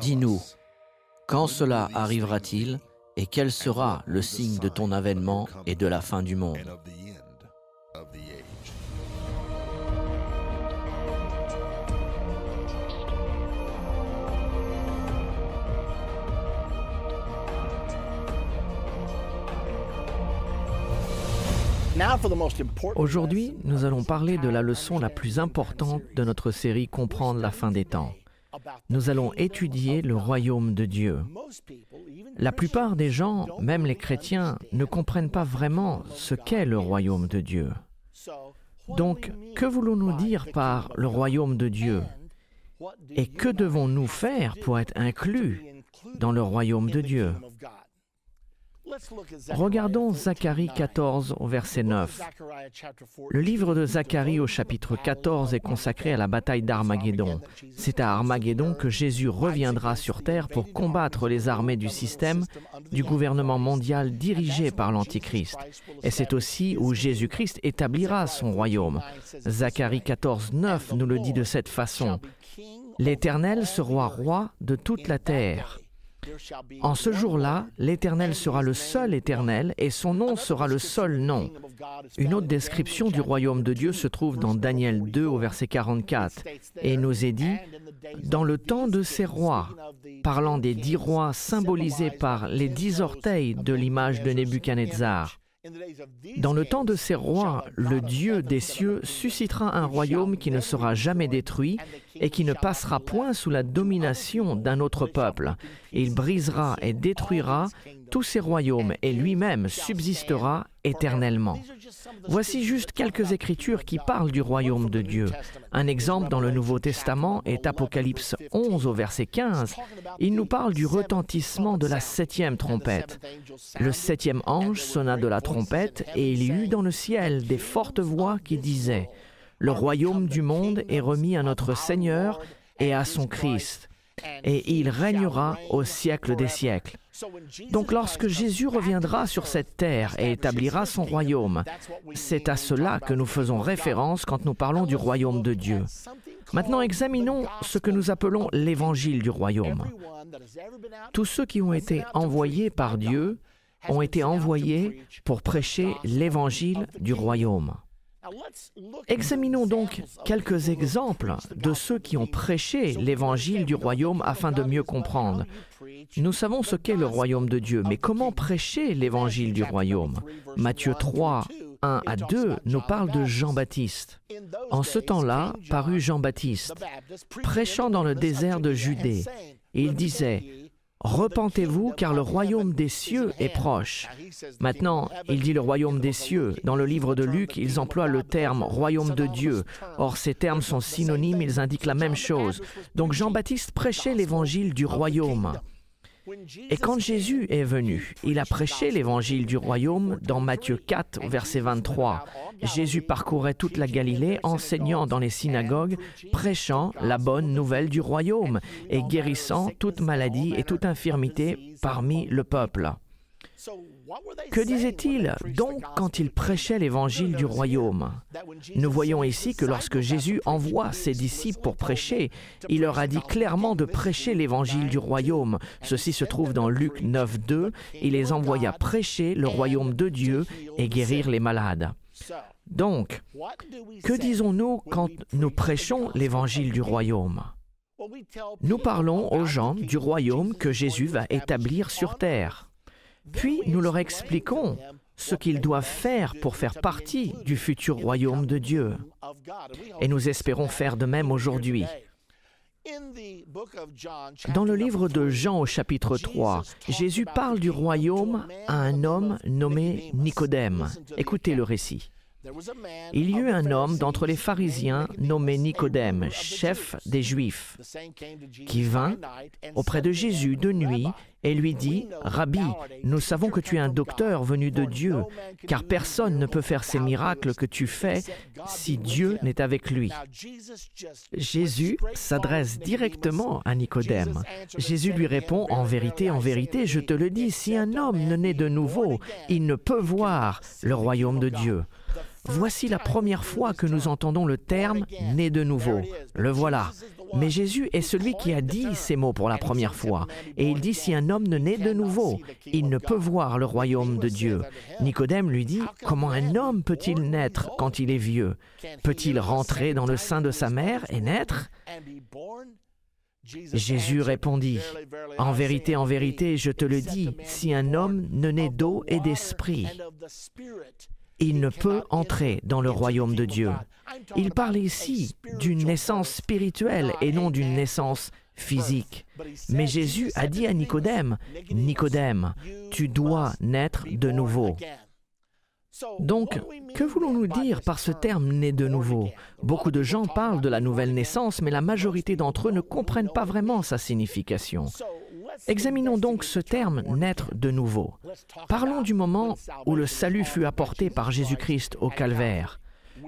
Dis-nous, quand cela arrivera-t-il et quel sera le signe de ton avènement et de la fin du monde? Aujourd'hui, nous allons parler de la leçon la plus importante de notre série Comprendre la fin des temps. Nous allons étudier le royaume de Dieu. La plupart des gens, même les chrétiens, ne comprennent pas vraiment ce qu'est le royaume de Dieu. Donc, que voulons-nous dire par le royaume de Dieu? Et que devons-nous faire pour être inclus dans le royaume de Dieu? Regardons Zacharie 14 au verset 9. Le livre de Zacharie au chapitre 14 est consacré à la bataille d'Armageddon. C'est à Armageddon que Jésus reviendra sur terre pour combattre les armées du système du gouvernement mondial dirigé par l'Antichrist. Et c'est aussi où Jésus-Christ établira son royaume. Zacharie 14, 9 nous le dit de cette façon. L'Éternel sera roi de toute la terre. En ce jour-là, l'Éternel sera le seul Éternel et son nom sera le seul nom. Une autre description du royaume de Dieu se trouve dans Daniel 2 au verset 44 et nous est dit, dans le temps de ces rois, parlant des dix rois symbolisés par les dix orteils de l'image de Nebuchadnezzar, dans le temps de ces rois, le Dieu des cieux suscitera un royaume qui ne sera jamais détruit et qui ne passera point sous la domination d'un autre peuple. Il brisera et détruira tous ces royaumes et lui-même subsistera éternellement. Voici juste quelques écritures qui parlent du royaume de Dieu. Un exemple dans le Nouveau Testament est Apocalypse 11 au verset 15. Il nous parle du retentissement de la septième trompette. Le septième ange sonna de la trompette et il y eut dans le ciel des fortes voix qui disaient, Le royaume du monde est remis à notre Seigneur et à son Christ, et il régnera au siècle des siècles. Donc lorsque Jésus reviendra sur cette terre et établira son royaume, c'est à cela que nous faisons référence quand nous parlons du royaume de Dieu. Maintenant, examinons ce que nous appelons l'évangile du royaume. Tous ceux qui ont été envoyés par Dieu ont été envoyés pour prêcher l'évangile du royaume. Examinons donc quelques exemples de ceux qui ont prêché l'évangile du royaume afin de mieux comprendre. Nous savons ce qu'est le royaume de Dieu, mais comment prêcher l'évangile du royaume? Matthieu 3, 1 à 2 nous parle de Jean-Baptiste. En ce temps-là parut Jean-Baptiste, prêchant dans le désert de Judée. il disait, Repentez-vous car le royaume des cieux est proche. Maintenant, il dit le royaume des cieux. Dans le livre de Luc, ils emploient le terme royaume de Dieu. Or, ces termes sont synonymes, ils indiquent la même chose. Donc Jean-Baptiste prêchait l'évangile du royaume. Et quand Jésus est venu, il a prêché l'évangile du royaume dans Matthieu 4, verset 23. Jésus parcourait toute la Galilée, enseignant dans les synagogues, prêchant la bonne nouvelle du royaume et guérissant toute maladie et toute infirmité parmi le peuple. Que disait-il donc quand il prêchait l'évangile du royaume? Nous voyons ici que lorsque Jésus envoie ses disciples pour prêcher, il leur a dit clairement de prêcher l'évangile du royaume. Ceci se trouve dans Luc 9, 2. Il les envoya prêcher le royaume de Dieu et guérir les malades. Donc, que disons-nous quand nous prêchons l'évangile du royaume? Nous parlons aux gens du royaume que Jésus va établir sur terre. Puis nous leur expliquons ce qu'ils doivent faire pour faire partie du futur royaume de Dieu. Et nous espérons faire de même aujourd'hui. Dans le livre de Jean au chapitre 3, Jésus parle du royaume à un homme nommé Nicodème. Écoutez le récit. Il y eut un homme d'entre les pharisiens nommé Nicodème, chef des Juifs, qui vint auprès de Jésus de nuit et lui dit, Rabbi, nous savons que tu es un docteur venu de Dieu, car personne ne peut faire ces miracles que tu fais si Dieu n'est avec lui. Jésus s'adresse directement à Nicodème. Jésus lui répond, En vérité, en vérité, je te le dis, si un homme ne naît de nouveau, il ne peut voir le royaume de Dieu. Voici la première fois que nous entendons le terme né de nouveau. Le voilà. Mais Jésus est celui qui a dit ces mots pour la première fois. Et il dit, si un homme ne naît de nouveau, il ne peut voir le royaume de Dieu. Nicodème lui dit, comment un homme peut-il naître quand il est vieux? Peut-il rentrer dans le sein de sa mère et naître? Jésus répondit, En vérité, en vérité, je te le dis, si un homme ne naît d'eau et d'esprit, il ne peut entrer dans le royaume de Dieu. Il parle ici d'une naissance spirituelle et non d'une naissance physique. Mais Jésus a dit à Nicodème, Nicodème, tu dois naître de nouveau. Donc, que voulons-nous dire par ce terme né de nouveau Beaucoup de gens parlent de la nouvelle naissance, mais la majorité d'entre eux ne comprennent pas vraiment sa signification. Examinons donc ce terme naître de nouveau. Parlons du moment où le salut fut apporté par Jésus-Christ au calvaire.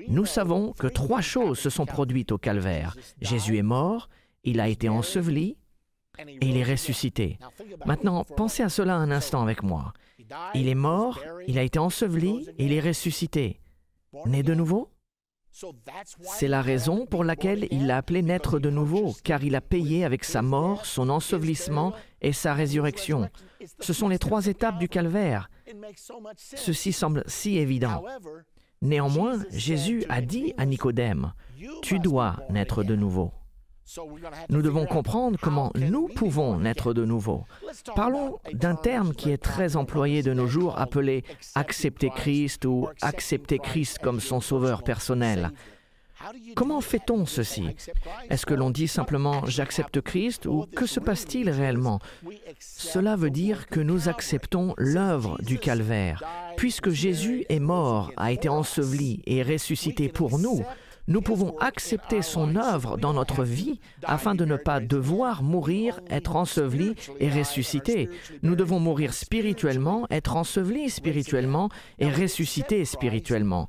Nous savons que trois choses se sont produites au calvaire. Jésus est mort, il a été enseveli et il est ressuscité. Maintenant, pensez à cela un instant avec moi. Il est mort, il a été enseveli et il est ressuscité. Né de nouveau? C'est la raison pour laquelle il l'a appelé naître de nouveau, car il a payé avec sa mort, son ensevelissement et sa résurrection. Ce sont les trois étapes du calvaire. Ceci semble si évident. Néanmoins, Jésus a dit à Nicodème, Tu dois naître de nouveau. Nous devons comprendre comment nous pouvons naître de nouveau. Parlons d'un terme qui est très employé de nos jours, appelé accepter Christ ou accepter Christ comme son sauveur personnel. Comment fait-on ceci? Est-ce que l'on dit simplement j'accepte Christ ou que se passe-t-il réellement? Cela veut dire que nous acceptons l'œuvre du calvaire. Puisque Jésus est mort, a été enseveli et ressuscité pour nous, nous pouvons accepter son œuvre dans notre vie afin de ne pas devoir mourir, être enseveli et ressuscité. Nous devons mourir spirituellement, être ensevelis spirituellement et ressusciter spirituellement.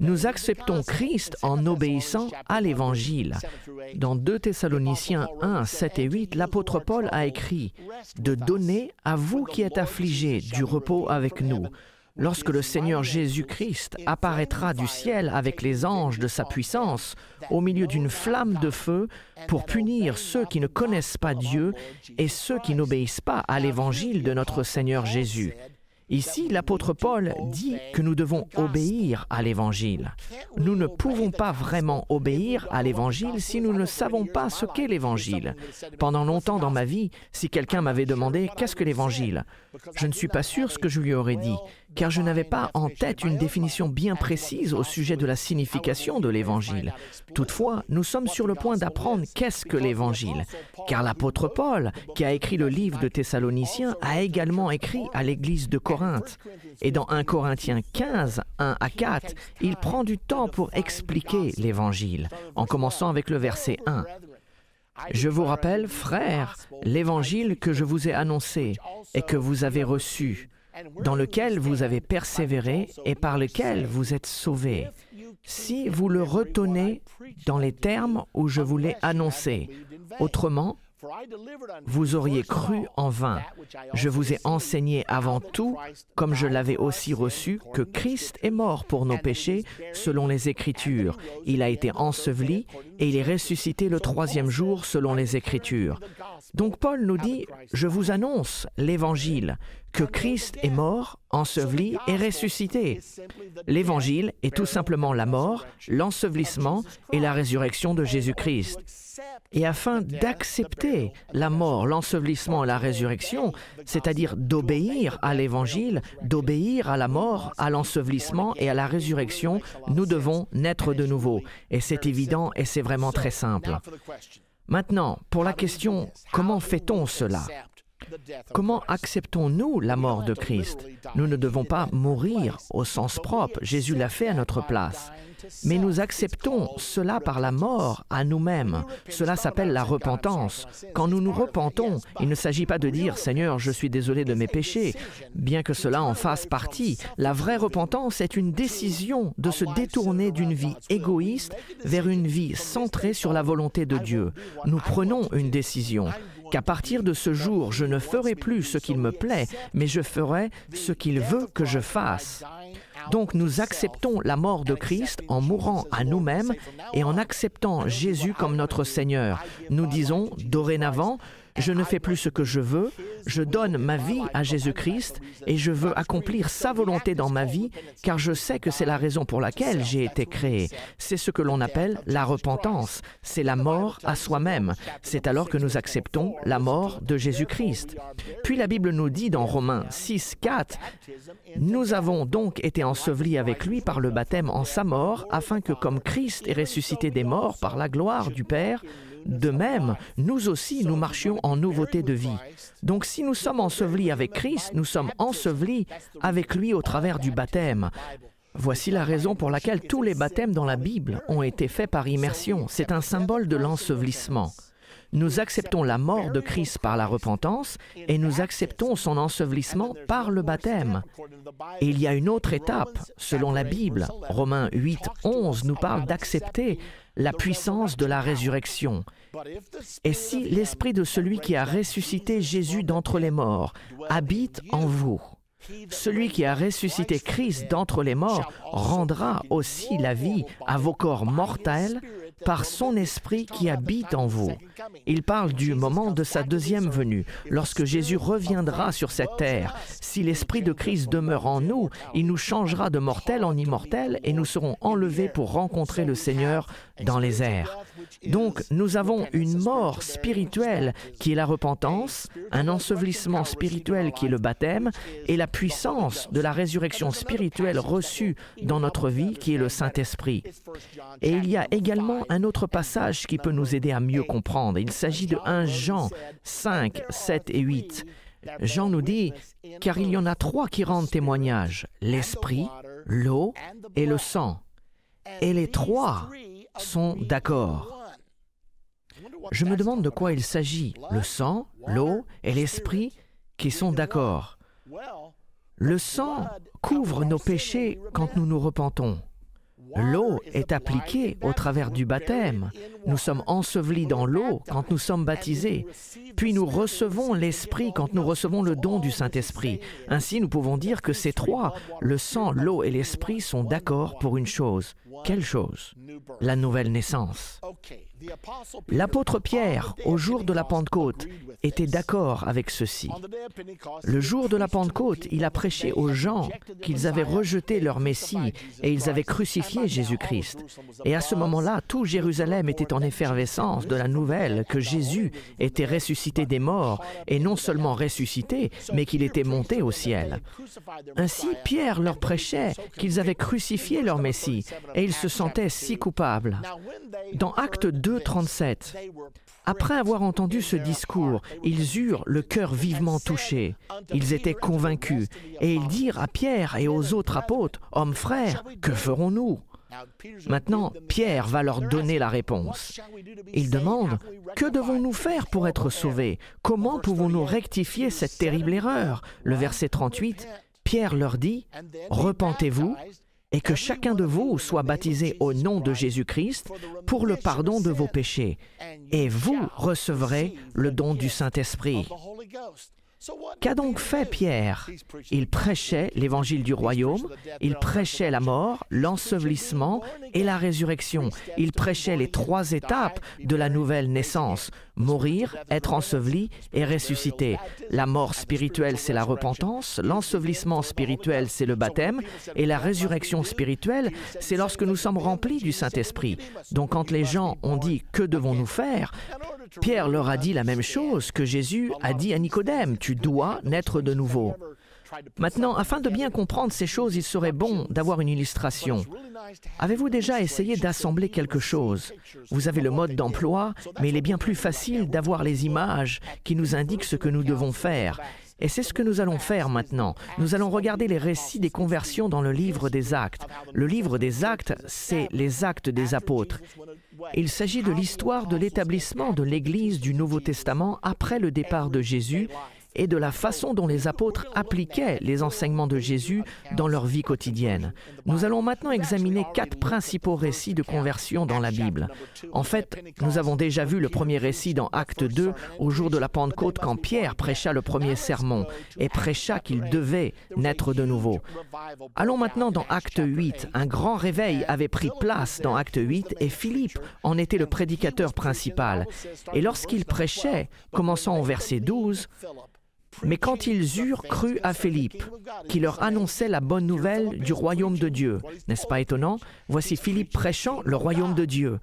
Nous acceptons Christ en obéissant à l'Évangile. Dans 2 Thessaloniciens 1, 7 et 8, l'apôtre Paul a écrit De donner à vous qui êtes affligés du repos avec nous lorsque le Seigneur Jésus-Christ apparaîtra du ciel avec les anges de sa puissance au milieu d'une flamme de feu pour punir ceux qui ne connaissent pas Dieu et ceux qui n'obéissent pas à l'évangile de notre Seigneur Jésus. Ici, l'apôtre Paul dit que nous devons obéir à l'Évangile. Nous ne pouvons pas vraiment obéir à l'Évangile si nous ne savons pas ce qu'est l'Évangile. Pendant longtemps dans ma vie, si quelqu'un m'avait demandé qu'est-ce que l'Évangile, je ne suis pas sûr ce que je lui aurais dit, car je n'avais pas en tête une définition bien précise au sujet de la signification de l'Évangile. Toutefois, nous sommes sur le point d'apprendre qu'est-ce que l'Évangile, car l'apôtre Paul, qui a écrit le livre de Thessaloniciens, a également écrit à l'Église de Corinthe. Et dans 1 Corinthiens 15, 1 à 4, il prend du temps pour expliquer l'Évangile, en commençant avec le verset 1. Je vous rappelle, frères, l'évangile que je vous ai annoncé et que vous avez reçu, dans lequel vous avez persévéré et par lequel vous êtes sauvés, si vous le retenez dans les termes où je vous l'ai annoncé. Autrement, vous auriez cru en vain. Je vous ai enseigné avant tout, comme je l'avais aussi reçu, que Christ est mort pour nos péchés selon les Écritures. Il a été enseveli et il est ressuscité le troisième jour selon les Écritures. Donc Paul nous dit, je vous annonce l'Évangile, que Christ est mort, enseveli et ressuscité. L'Évangile est tout simplement la mort, l'ensevelissement et la résurrection de Jésus-Christ. Et afin d'accepter la mort, l'ensevelissement et la résurrection, c'est-à-dire d'obéir à l'Évangile, d'obéir à la mort, à l'ensevelissement et à la résurrection, nous devons naître de nouveau. Et c'est évident et c'est vraiment très simple. Maintenant, pour la question, comment fait-on cela? Comment acceptons-nous la mort de Christ? Nous ne devons pas mourir au sens propre. Jésus l'a fait à notre place. Mais nous acceptons cela par la mort à nous-mêmes. Cela s'appelle la repentance. Quand nous nous repentons, il ne s'agit pas de dire Seigneur, je suis désolé de mes péchés, bien que cela en fasse partie. La vraie repentance est une décision de se détourner d'une vie égoïste vers une vie centrée sur la volonté de Dieu. Nous prenons une décision qu'à partir de ce jour, je ne ferai plus ce qu'il me plaît, mais je ferai ce qu'il veut que je fasse. Donc nous acceptons la mort de Christ en mourant à nous-mêmes et en acceptant Jésus comme notre Seigneur. Nous disons, dorénavant, je ne fais plus ce que je veux, je donne ma vie à Jésus-Christ et je veux accomplir sa volonté dans ma vie car je sais que c'est la raison pour laquelle j'ai été créé. C'est ce que l'on appelle la repentance, c'est la mort à soi-même. C'est alors que nous acceptons la mort de Jésus-Christ. Puis la Bible nous dit dans Romains 6, 4, Nous avons donc été ensevelis avec lui par le baptême en sa mort afin que comme Christ est ressuscité des morts par la gloire du Père, de même, nous aussi, nous marchions en nouveauté de vie. Donc si nous sommes ensevelis avec Christ, nous sommes ensevelis avec lui au travers du baptême. Voici la raison pour laquelle tous les baptêmes dans la Bible ont été faits par immersion. C'est un symbole de l'ensevelissement. Nous acceptons la mort de Christ par la repentance et nous acceptons son ensevelissement par le baptême. Et il y a une autre étape, selon la Bible. Romains 8, 11 nous parle d'accepter la puissance de la résurrection. Et si l'esprit de celui qui a ressuscité Jésus d'entre les morts habite en vous, celui qui a ressuscité Christ d'entre les morts rendra aussi la vie à vos corps mortels par son esprit qui habite en vous. Il parle du moment de sa deuxième venue, lorsque Jésus reviendra sur cette terre. Si l'esprit de Christ demeure en nous, il nous changera de mortel en immortel et nous serons enlevés pour rencontrer le Seigneur dans les airs. Donc nous avons une mort spirituelle qui est la repentance, un ensevelissement spirituel qui est le baptême et la puissance de la résurrection spirituelle reçue dans notre vie qui est le Saint-Esprit. Et il y a également un autre passage qui peut nous aider à mieux comprendre. Il s'agit de 1 Jean 5, 7 et 8. Jean nous dit, car il y en a trois qui rendent témoignage, l'esprit, l'eau et le sang. Et les trois sont d'accord. Je me demande de quoi il s'agit, le sang, l'eau et l'esprit qui sont d'accord. Le sang couvre nos péchés quand nous nous repentons. L'eau est appliquée au travers du baptême. Nous sommes ensevelis dans l'eau quand nous sommes baptisés. Puis nous recevons l'Esprit quand nous recevons le don du Saint-Esprit. Ainsi, nous pouvons dire que ces trois, le sang, l'eau et l'Esprit, sont d'accord pour une chose. Quelle chose? La nouvelle naissance. L'apôtre Pierre, au jour de la Pentecôte, était d'accord avec ceci. Le jour de la Pentecôte, il a prêché aux gens qu'ils avaient rejeté leur Messie et ils avaient crucifié Jésus-Christ. Et à ce moment-là, tout Jérusalem était en effervescence de la nouvelle que Jésus était ressuscité des morts, et non seulement ressuscité, mais qu'il était monté au ciel. Ainsi, Pierre leur prêchait qu'ils avaient crucifié leur Messie, et ils se sentaient si coupables. Acte 2, 37, après avoir entendu ce discours, ils eurent le cœur vivement touché. Ils étaient convaincus et ils dirent à Pierre et aux autres apôtres, Hommes frères, que ferons-nous? Maintenant, Pierre va leur donner la réponse. Il demande, Que devons-nous faire pour être sauvés? Comment pouvons-nous rectifier cette terrible erreur? Le verset 38, Pierre leur dit, Repentez-vous et que chacun de vous soit baptisé au nom de Jésus-Christ pour le pardon de vos péchés, et vous recevrez le don du Saint-Esprit. Qu'a donc fait Pierre? Il prêchait l'évangile du royaume, il prêchait la mort, l'ensevelissement et la résurrection. Il prêchait les trois étapes de la nouvelle naissance, mourir, être enseveli et ressusciter. La mort spirituelle, c'est la repentance, l'ensevelissement spirituel, c'est le baptême, et la résurrection spirituelle, c'est lorsque nous sommes remplis du Saint-Esprit. Donc quand les gens ont dit, que devons-nous faire? Pierre leur a dit la même chose que Jésus a dit à Nicodème, tu dois naître de nouveau. Maintenant, afin de bien comprendre ces choses, il serait bon d'avoir une illustration. Avez-vous déjà essayé d'assembler quelque chose? Vous avez le mode d'emploi, mais il est bien plus facile d'avoir les images qui nous indiquent ce que nous devons faire. Et c'est ce que nous allons faire maintenant. Nous allons regarder les récits des conversions dans le livre des actes. Le livre des actes, c'est les actes des apôtres. Il s'agit de l'histoire de l'établissement de l'Église du Nouveau Testament après le départ de Jésus et de la façon dont les apôtres appliquaient les enseignements de Jésus dans leur vie quotidienne. Nous allons maintenant examiner quatre principaux récits de conversion dans la Bible. En fait, nous avons déjà vu le premier récit dans Acte 2 au jour de la Pentecôte quand Pierre prêcha le premier sermon et prêcha qu'il devait naître de nouveau. Allons maintenant dans Acte 8. Un grand réveil avait pris place dans Acte 8 et Philippe en était le prédicateur principal. Et lorsqu'il prêchait, commençant au verset 12, mais quand ils eurent cru à Philippe, qui leur annonçait la bonne nouvelle du royaume de Dieu, n'est-ce pas étonnant? Voici Philippe prêchant le royaume de Dieu.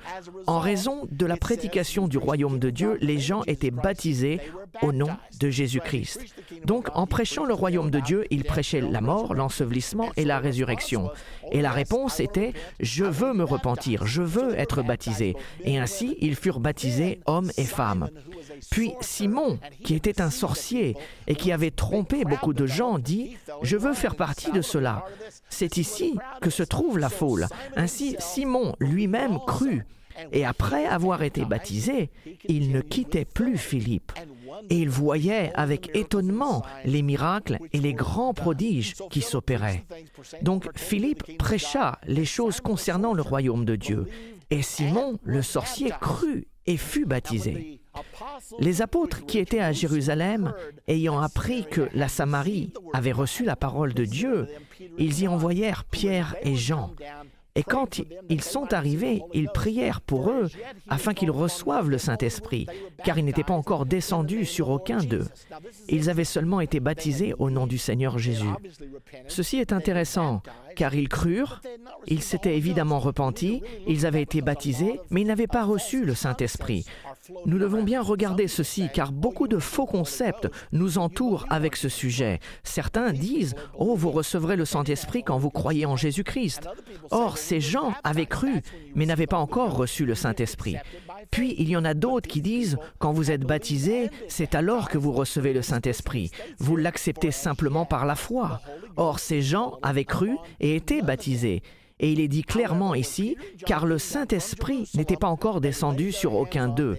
En raison de la prédication du royaume de Dieu, les gens étaient baptisés au nom de Jésus-Christ. Donc, en prêchant le royaume de Dieu, il prêchait la mort, l'ensevelissement et la résurrection. Et la réponse était, je veux me repentir, je veux être baptisé. Et ainsi, ils furent baptisés hommes et femmes. Puis Simon, qui était un sorcier et qui avait trompé beaucoup de gens, dit, Je veux faire partie de cela. C'est ici que se trouve la foule. Ainsi, Simon lui-même crut. Et après avoir été baptisé, il ne quittait plus Philippe. Et il voyait avec étonnement les miracles et les grands prodiges qui s'opéraient. Donc Philippe prêcha les choses concernant le royaume de Dieu. Et Simon, le sorcier, crut et fut baptisé. Les apôtres qui étaient à Jérusalem, ayant appris que la Samarie avait reçu la parole de Dieu, ils y envoyèrent Pierre et Jean. Et quand ils sont arrivés, ils prièrent pour eux afin qu'ils reçoivent le Saint-Esprit, car ils n'étaient pas encore descendus sur aucun d'eux. Ils avaient seulement été baptisés au nom du Seigneur Jésus. Ceci est intéressant, car ils crurent, ils s'étaient évidemment repentis, ils avaient été baptisés, mais ils n'avaient pas reçu le Saint-Esprit. Nous devons bien regarder ceci, car beaucoup de faux concepts nous entourent avec ce sujet. Certains disent, Oh, vous recevrez le Saint-Esprit quand vous croyez en Jésus-Christ. Or, ces gens avaient cru, mais n'avaient pas encore reçu le Saint-Esprit. Puis il y en a d'autres qui disent, quand vous êtes baptisé, c'est alors que vous recevez le Saint-Esprit. Vous l'acceptez simplement par la foi. Or, ces gens avaient cru et étaient baptisés. Et il est dit clairement ici, car le Saint-Esprit n'était pas encore descendu sur aucun d'eux.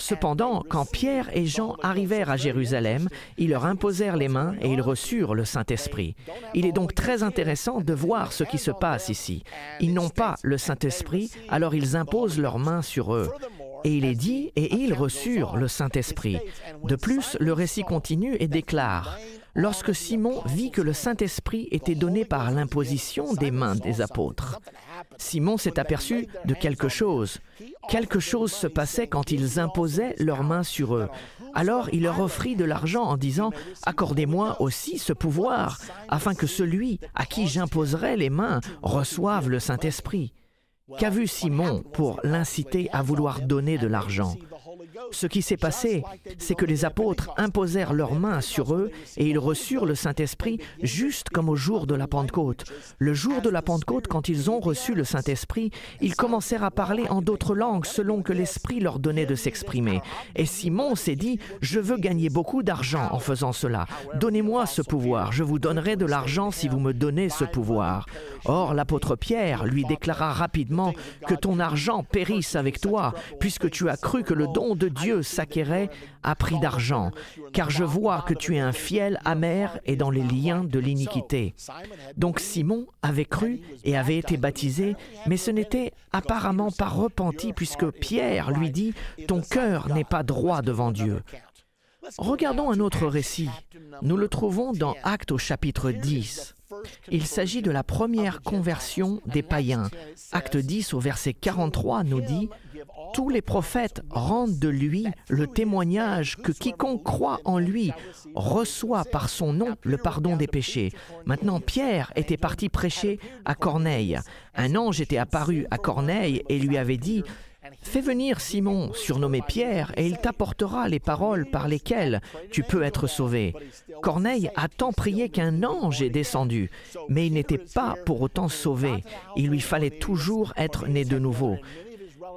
Cependant, quand Pierre et Jean arrivèrent à Jérusalem, ils leur imposèrent les mains et ils reçurent le Saint-Esprit. Il est donc très intéressant de voir ce qui se passe ici. Ils n'ont pas le Saint-Esprit, alors ils imposent leurs mains sur eux. Et il est dit, et ils reçurent le Saint-Esprit. De plus, le récit continue et déclare, Lorsque Simon vit que le Saint-Esprit était donné par l'imposition des mains des apôtres, Simon s'est aperçu de quelque chose. Quelque chose se passait quand ils imposaient leurs mains sur eux. Alors il leur offrit de l'argent en disant, Accordez-moi aussi ce pouvoir, afin que celui à qui j'imposerai les mains reçoive le Saint-Esprit. Qu'a vu Simon pour l'inciter à vouloir donner de l'argent? Ce qui s'est passé, c'est que les apôtres imposèrent leurs mains sur eux et ils reçurent le Saint-Esprit juste comme au jour de la Pentecôte. Le jour de la Pentecôte, quand ils ont reçu le Saint-Esprit, ils commencèrent à parler en d'autres langues selon que l'Esprit leur donnait de s'exprimer. Et Simon s'est dit, je veux gagner beaucoup d'argent en faisant cela. Donnez-moi ce pouvoir, je vous donnerai de l'argent si vous me donnez ce pouvoir. Or, l'apôtre Pierre lui déclara rapidement que ton argent périsse avec toi, puisque tu as cru que le don de Dieu s'acquérait à prix d'argent, car je vois que tu es un fiel amer et dans les liens de l'iniquité. Donc Simon avait cru et avait été baptisé, mais ce n'était apparemment pas repenti, puisque Pierre lui dit, Ton cœur n'est pas droit devant Dieu. Regardons un autre récit. Nous le trouvons dans Actes au chapitre 10. Il s'agit de la première conversion des païens. Acte 10 au verset 43 nous dit tous les prophètes rendent de lui le témoignage que quiconque croit en lui reçoit par son nom le pardon des péchés. Maintenant, Pierre était parti prêcher à Corneille. Un ange était apparu à Corneille et lui avait dit Fais venir Simon, surnommé Pierre, et il t'apportera les paroles par lesquelles tu peux être sauvé. Corneille a tant prié qu'un ange est descendu, mais il n'était pas pour autant sauvé. Il lui fallait toujours être né de nouveau.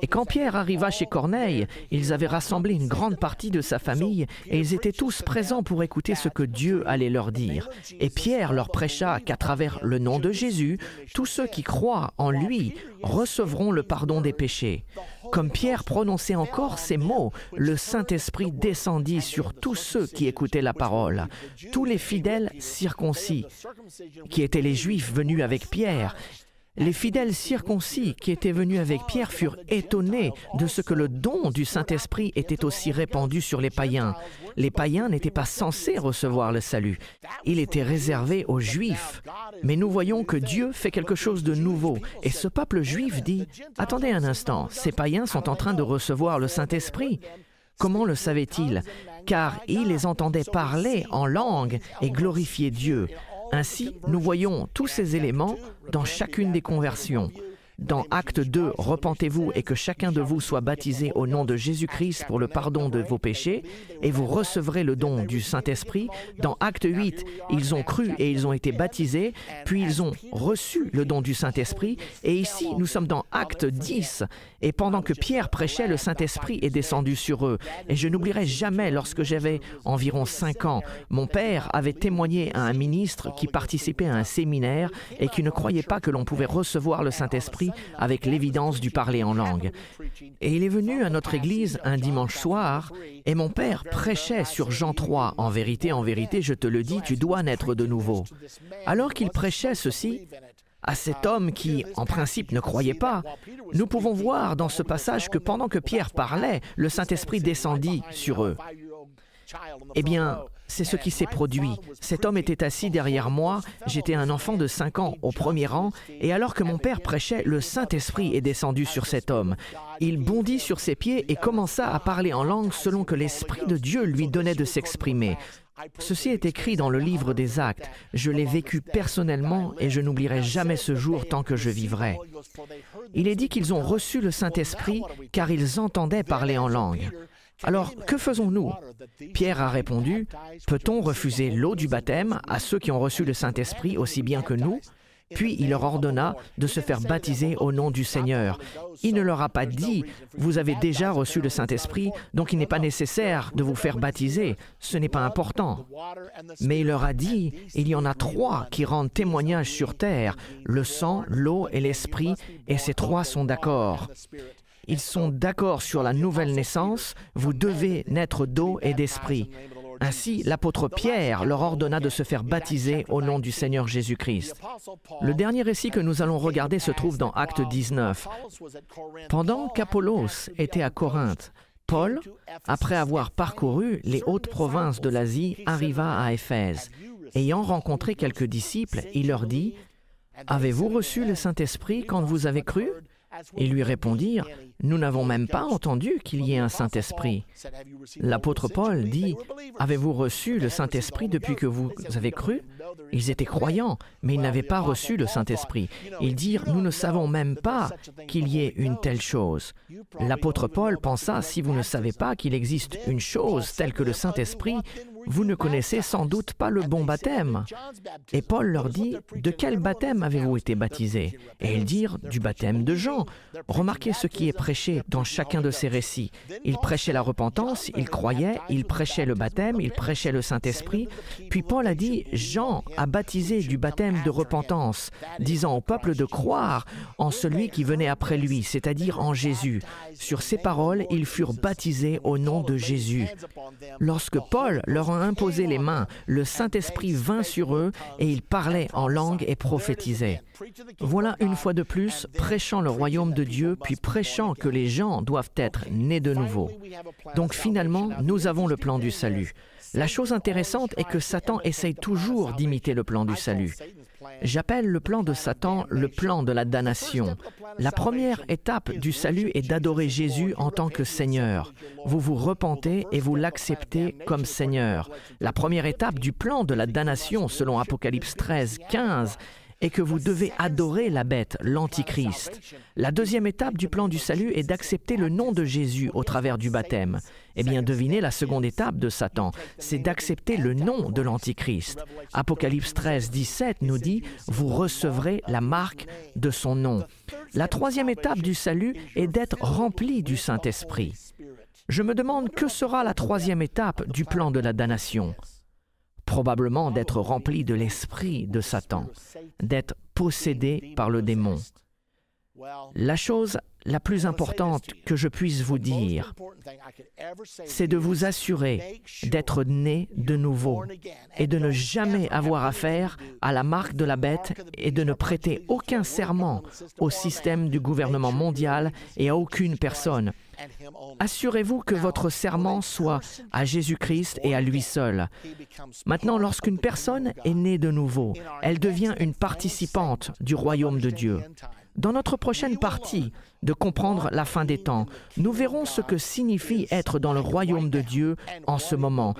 Et quand Pierre arriva chez Corneille, ils avaient rassemblé une grande partie de sa famille et ils étaient tous présents pour écouter ce que Dieu allait leur dire. Et Pierre leur prêcha qu'à travers le nom de Jésus, tous ceux qui croient en lui recevront le pardon des péchés. Comme Pierre prononçait encore ces mots, le Saint-Esprit descendit sur tous ceux qui écoutaient la parole, tous les fidèles circoncis, qui étaient les Juifs venus avec Pierre, les fidèles circoncis qui étaient venus avec Pierre furent étonnés de ce que le don du Saint-Esprit était aussi répandu sur les païens. Les païens n'étaient pas censés recevoir le salut. Il était réservé aux Juifs. Mais nous voyons que Dieu fait quelque chose de nouveau. Et ce peuple juif dit, Attendez un instant, ces païens sont en train de recevoir le Saint-Esprit. Comment le savaient-ils? Car ils les entendaient parler en langue et glorifier Dieu. Ainsi, nous voyons tous ces éléments dans chacune des conversions. Dans Acte 2, Repentez-vous et que chacun de vous soit baptisé au nom de Jésus-Christ pour le pardon de vos péchés, et vous recevrez le don du Saint-Esprit. Dans Acte 8, ils ont cru et ils ont été baptisés, puis ils ont reçu le don du Saint-Esprit. Et ici, nous sommes dans Acte 10, et pendant que Pierre prêchait, le Saint-Esprit est descendu sur eux. Et je n'oublierai jamais, lorsque j'avais environ cinq ans, mon père avait témoigné à un ministre qui participait à un séminaire et qui ne croyait pas que l'on pouvait recevoir le Saint-Esprit avec l'évidence du parler en langue. Et il est venu à notre église un dimanche soir et mon père prêchait sur Jean 3. En vérité, en vérité, je te le dis, tu dois naître de nouveau. Alors qu'il prêchait ceci, à cet homme qui, en principe, ne croyait pas, nous pouvons voir dans ce passage que pendant que Pierre parlait, le Saint-Esprit descendit sur eux. Eh bien, c'est ce qui s'est produit. Cet homme était assis derrière moi, j'étais un enfant de 5 ans au premier rang, et alors que mon père prêchait, le Saint-Esprit est descendu sur cet homme. Il bondit sur ses pieds et commença à parler en langue selon que l'Esprit de Dieu lui donnait de s'exprimer. Ceci est écrit dans le livre des actes. Je l'ai vécu personnellement et je n'oublierai jamais ce jour tant que je vivrai. Il est dit qu'ils ont reçu le Saint-Esprit car ils entendaient parler en langue. Alors, que faisons-nous Pierre a répondu, Peut-on refuser l'eau du baptême à ceux qui ont reçu le Saint-Esprit aussi bien que nous puis il leur ordonna de se faire baptiser au nom du Seigneur. Il ne leur a pas dit, vous avez déjà reçu le Saint-Esprit, donc il n'est pas nécessaire de vous faire baptiser, ce n'est pas important. Mais il leur a dit, il y en a trois qui rendent témoignage sur terre, le sang, l'eau et l'Esprit, et ces trois sont d'accord. Ils sont d'accord sur la nouvelle naissance, vous devez naître d'eau et d'esprit. Ainsi, l'apôtre Pierre leur ordonna de se faire baptiser au nom du Seigneur Jésus-Christ. Le dernier récit que nous allons regarder se trouve dans Acte 19. Pendant qu'Apollos était à Corinthe, Paul, après avoir parcouru les hautes provinces de l'Asie, arriva à Éphèse. Ayant rencontré quelques disciples, il leur dit, Avez-vous reçu le Saint-Esprit quand vous avez cru? Ils lui répondirent, Nous n'avons même pas entendu qu'il y ait un Saint-Esprit. L'apôtre Paul dit, Avez-vous reçu le Saint-Esprit depuis que vous avez cru? Ils étaient croyants, mais ils n'avaient pas reçu le Saint-Esprit. Ils dirent, Nous ne savons même pas qu'il y ait une telle chose. L'apôtre Paul pensa, Si vous ne savez pas qu'il existe une chose telle que le Saint-Esprit, vous ne connaissez sans doute pas le bon baptême. Et Paul leur dit, De quel baptême avez-vous été baptisés? Et ils dirent, Du baptême de Jean. Remarquez ce qui est prêché dans chacun de ces récits. Il prêchait la repentance, il croyait, il prêchait le baptême, il prêchait le Saint-Esprit. Puis Paul a dit, Jean a baptisé du baptême de repentance, disant au peuple de croire en celui qui venait après lui, c'est-à-dire en Jésus. Sur ces paroles, ils furent baptisés au nom de Jésus. Lorsque Paul leur a imposé les mains, le Saint-Esprit vint sur eux et ils parlaient en langue et prophétisaient. Voilà une fois de plus, prêchant le royaume de Dieu, puis prêchant que les gens doivent être nés de nouveau. Donc finalement, nous avons le plan du salut. La chose intéressante est que Satan essaye toujours d'imiter le plan du salut. J'appelle le plan de Satan le plan de la damnation. La première étape du salut est d'adorer Jésus en tant que Seigneur. Vous vous repentez et vous l'acceptez comme Seigneur. La première étape du plan de la damnation, selon Apocalypse 13, 15, et que vous devez adorer la bête, l'Antichrist. La deuxième étape du plan du salut est d'accepter le nom de Jésus au travers du baptême. Eh bien, devinez la seconde étape de Satan, c'est d'accepter le nom de l'Antichrist. Apocalypse 13, 17 nous dit, vous recevrez la marque de son nom. La troisième étape du salut est d'être rempli du Saint-Esprit. Je me demande que sera la troisième étape du plan de la damnation. Probablement d'être rempli de l'esprit de Satan, d'être possédé par le démon. La chose la plus importante que je puisse vous dire, c'est de vous assurer d'être né de nouveau et de ne jamais avoir affaire à la marque de la bête et de ne prêter aucun serment au système du gouvernement mondial et à aucune personne. Assurez-vous que votre serment soit à Jésus-Christ et à lui seul. Maintenant, lorsqu'une personne est née de nouveau, elle devient une participante du royaume de Dieu. Dans notre prochaine partie de comprendre la fin des temps, nous verrons ce que signifie être dans le royaume de Dieu en ce moment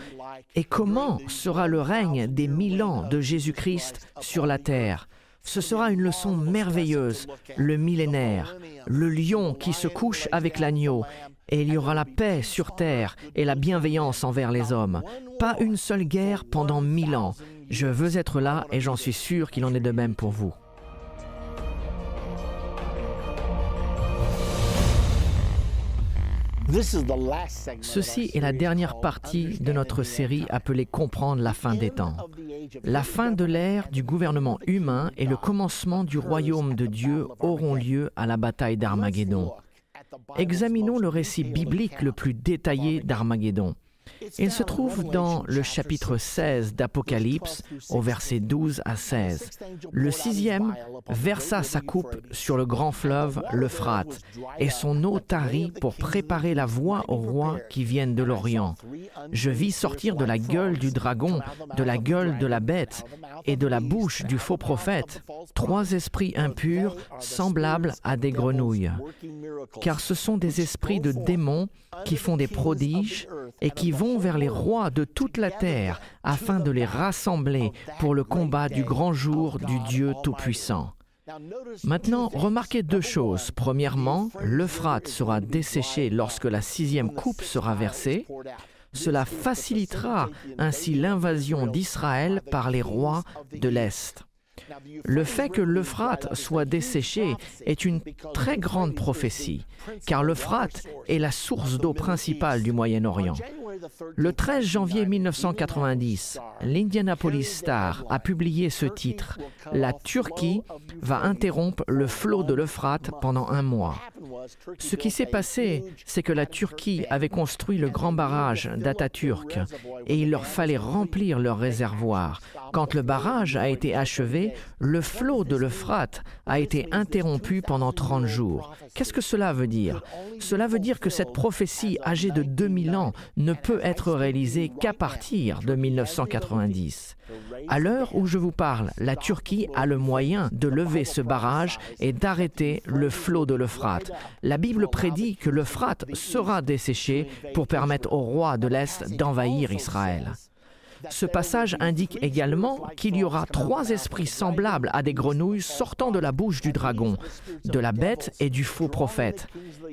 et comment sera le règne des mille ans de Jésus-Christ sur la terre. Ce sera une leçon merveilleuse, le millénaire, le lion qui se couche avec l'agneau, et il y aura la paix sur terre et la bienveillance envers les hommes. Pas une seule guerre pendant mille ans. Je veux être là et j'en suis sûr qu'il en est de même pour vous. Ceci est la dernière partie de notre série appelée Comprendre la fin des temps. La fin de l'ère du gouvernement humain et le commencement du royaume de Dieu auront lieu à la bataille d'Armageddon. Examinons le récit biblique le plus détaillé d'Armageddon. Il se trouve dans le chapitre 16 d'Apocalypse, au verset 12 à 16. Le sixième versa sa coupe sur le grand fleuve, l'Euphrate, et son eau tarit pour préparer la voie aux rois qui viennent de l'Orient. Je vis sortir de la gueule du dragon, de la gueule de la bête et de la bouche du faux prophète trois esprits impurs semblables à des grenouilles, car ce sont des esprits de démons qui font des prodiges et qui vont vers les rois de toute la terre afin de les rassembler pour le combat du grand jour du Dieu Tout-Puissant. Maintenant, remarquez deux choses. Premièrement, l'Euphrate sera desséché lorsque la sixième coupe sera versée. Cela facilitera ainsi l'invasion d'Israël par les rois de l'Est. Le fait que l'Euphrate soit desséché est une très grande prophétie, car l'Euphrate est la source d'eau principale du Moyen-Orient. Le 13 janvier 1990, l'Indianapolis Star a publié ce titre La Turquie va interrompre le flot de l'Euphrate pendant un mois. Ce qui s'est passé, c'est que la Turquie avait construit le grand barrage d'Atatürk et il leur fallait remplir leur réservoir. Quand le barrage a été achevé, le flot de l'Euphrate a été interrompu pendant 30 jours. Qu'est-ce que cela veut dire? Cela veut dire que cette prophétie âgée de 2000 ans ne peut être réalisée qu'à partir de 1990. À l'heure où je vous parle, la Turquie a le moyen de lever ce barrage et d'arrêter le flot de l'Euphrate. La Bible prédit que l'Euphrate sera desséché pour permettre au roi de l'Est d'envahir Israël. Ce passage indique également qu'il y aura trois esprits semblables à des grenouilles sortant de la bouche du dragon, de la bête et du faux prophète.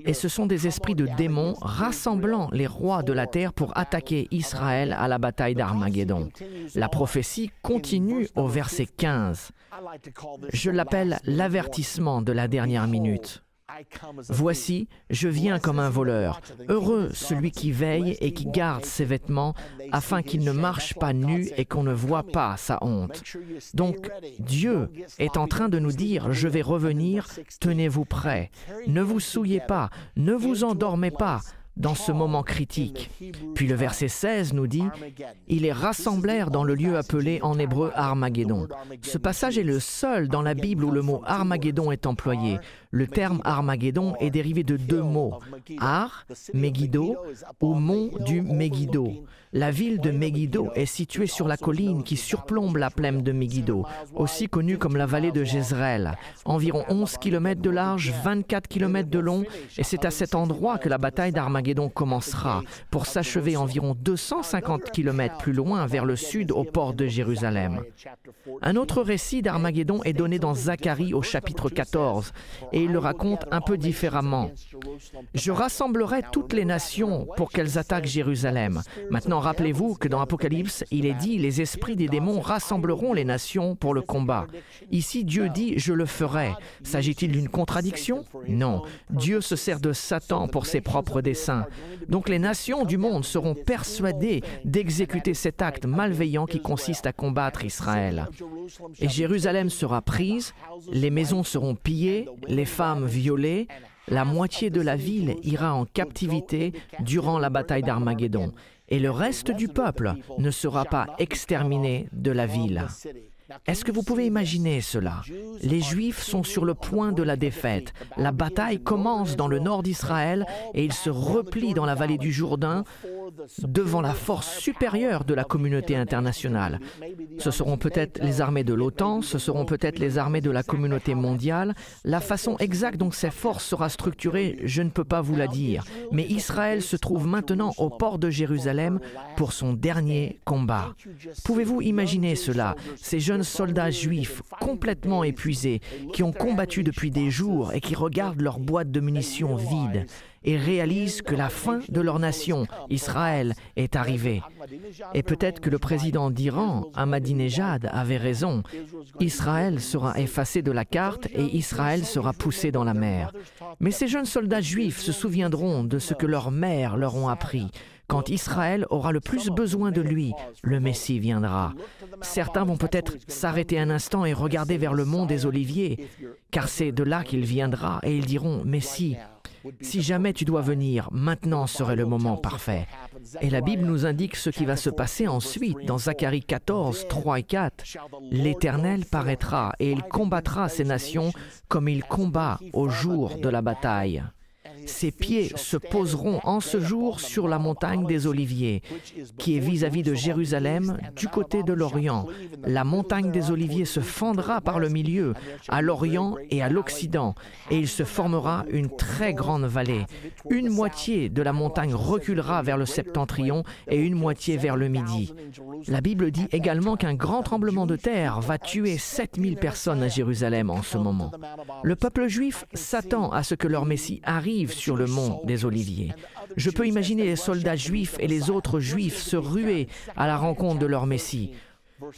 Et ce sont des esprits de démons rassemblant les rois de la terre pour attaquer Israël à la bataille d'Armageddon. La prophétie continue au verset 15. Je l'appelle l'avertissement de la dernière minute. Voici, je viens comme un voleur. Heureux celui qui veille et qui garde ses vêtements afin qu'il ne marche pas nu et qu'on ne voit pas sa honte. Donc Dieu est en train de nous dire, je vais revenir, tenez-vous prêts. Ne vous souillez pas, ne vous endormez pas dans ce moment critique. Puis le verset 16 nous dit, Ils les rassemblèrent dans le lieu appelé en hébreu Armageddon. Ce passage est le seul dans la Bible où le mot Armageddon est employé. Le terme Armageddon est dérivé de deux mots, Ar, Megiddo, ou mont du Megiddo. La ville de Megiddo est située sur la colline qui surplombe la plaine de Megiddo, aussi connue comme la vallée de Jezreel. Environ 11 km de large, 24 km de long, et c'est à cet endroit que la bataille d'Armageddon commencera pour s'achever environ 250 km plus loin vers le sud au port de Jérusalem. Un autre récit d'Armageddon est donné dans Zacharie au chapitre 14 et il le raconte un peu différemment. Je rassemblerai toutes les nations pour qu'elles attaquent Jérusalem. Maintenant, rappelez-vous que dans Apocalypse, il est dit, les esprits des démons rassembleront les nations pour le combat. Ici, Dieu dit, je le ferai. S'agit-il d'une contradiction? Non. Dieu se sert de Satan pour ses propres desseins. Donc les nations du monde seront persuadées d'exécuter cet acte malveillant qui consiste à combattre Israël. Et Jérusalem sera prise, les maisons seront pillées, les femmes violées, la moitié de la ville ira en captivité durant la bataille d'Armageddon, et le reste du peuple ne sera pas exterminé de la ville. Est-ce que vous pouvez imaginer cela? Les Juifs sont sur le point de la défaite. La bataille commence dans le nord d'Israël et ils se replient dans la vallée du Jourdain devant la force supérieure de la communauté internationale. Ce seront peut-être les armées de l'OTAN, ce seront peut-être les armées de la communauté mondiale. La façon exacte dont ces forces sera structurée, je ne peux pas vous la dire. Mais Israël se trouve maintenant au port de Jérusalem pour son dernier combat. Pouvez-vous imaginer cela? Soldats juifs complètement épuisés, qui ont combattu depuis des jours et qui regardent leur boîte de munitions vide et réalisent que la fin de leur nation, Israël, est arrivée. Et peut-être que le président d'Iran, Ahmadinejad, avait raison. Israël sera effacé de la carte et Israël sera poussé dans la mer. Mais ces jeunes soldats juifs se souviendront de ce que leurs mères leur ont appris. Quand Israël aura le plus besoin de lui, le Messie viendra. Certains vont peut-être s'arrêter un instant et regarder vers le mont des Oliviers, car c'est de là qu'il viendra, et ils diront, Messie, si jamais tu dois venir, maintenant serait le moment parfait. Et la Bible nous indique ce qui va se passer ensuite dans Zacharie 14, 3 et 4. L'Éternel paraîtra et il combattra ces nations comme il combat au jour de la bataille. Ses pieds se poseront en ce jour sur la montagne des Oliviers, qui est vis-à-vis de Jérusalem, du côté de l'Orient. La montagne des Oliviers se fendra par le milieu, à l'Orient et à l'Occident, et il se formera une très grande vallée. Une moitié de la montagne reculera vers le septentrion et une moitié vers le midi. La Bible dit également qu'un grand tremblement de terre va tuer 7000 personnes à Jérusalem en ce moment. Le peuple juif s'attend à ce que leur Messie arrive sur le mont des Oliviers. Je peux imaginer les soldats juifs et les autres juifs se ruer à la rencontre de leur Messie.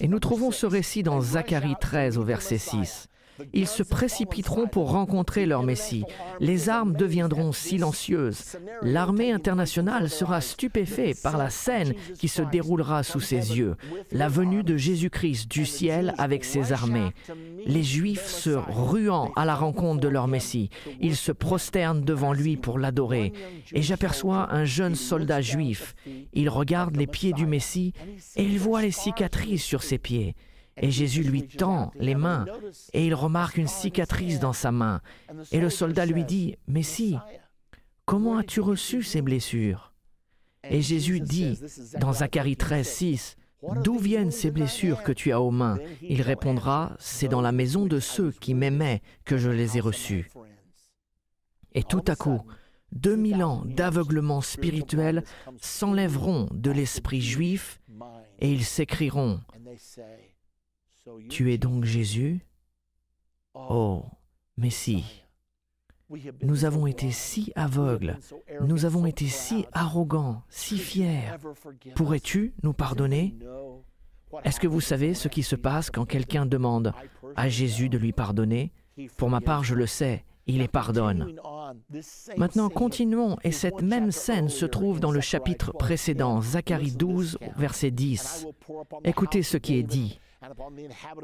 Et nous trouvons ce récit dans Zacharie 13 au verset 6. Ils se précipiteront pour rencontrer leur Messie. Les armes deviendront silencieuses. L'armée internationale sera stupéfaite par la scène qui se déroulera sous ses yeux, la venue de Jésus-Christ du ciel avec ses armées. Les Juifs se ruant à la rencontre de leur Messie. Ils se prosternent devant lui pour l'adorer. Et j'aperçois un jeune soldat juif. Il regarde les pieds du Messie et il voit les cicatrices sur ses pieds. Et Jésus lui tend les mains et il remarque une cicatrice dans sa main. Et le soldat lui dit, Messie, comment as-tu reçu ces blessures? Et Jésus dit dans Zacharie 13, 6, D'où viennent ces blessures que tu as aux mains? Il répondra, C'est dans la maison de ceux qui m'aimaient que je les ai reçues. Et tout à coup, deux mille ans d'aveuglement spirituel s'enlèveront de l'esprit juif et ils s'écrieront tu es donc Jésus? Oh, Messie, nous avons été si aveugles, nous avons été si arrogants, si fiers. Pourrais-tu nous pardonner? Est-ce que vous savez ce qui se passe quand quelqu'un demande à Jésus de lui pardonner? Pour ma part, je le sais, il les pardonne. Maintenant, continuons, et cette même scène se trouve dans le chapitre précédent, Zacharie 12, verset 10. Écoutez ce qui est dit.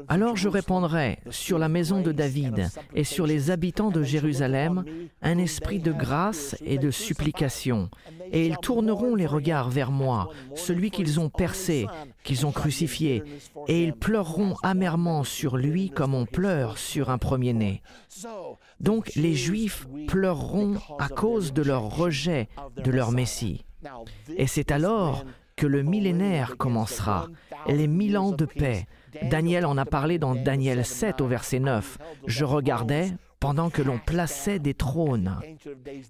Alors je répandrai sur la maison de David et sur les habitants de Jérusalem un esprit de grâce et de supplication, et ils tourneront les regards vers moi, celui qu'ils ont percé, qu'ils ont crucifié, et ils pleureront amèrement sur lui comme on pleure sur un premier-né. Donc les Juifs pleureront à cause de leur rejet de leur Messie. Et c'est alors que le millénaire commencera, les mille ans de paix, Daniel en a parlé dans Daniel 7 au verset 9. Je regardais, pendant que l'on plaçait des trônes.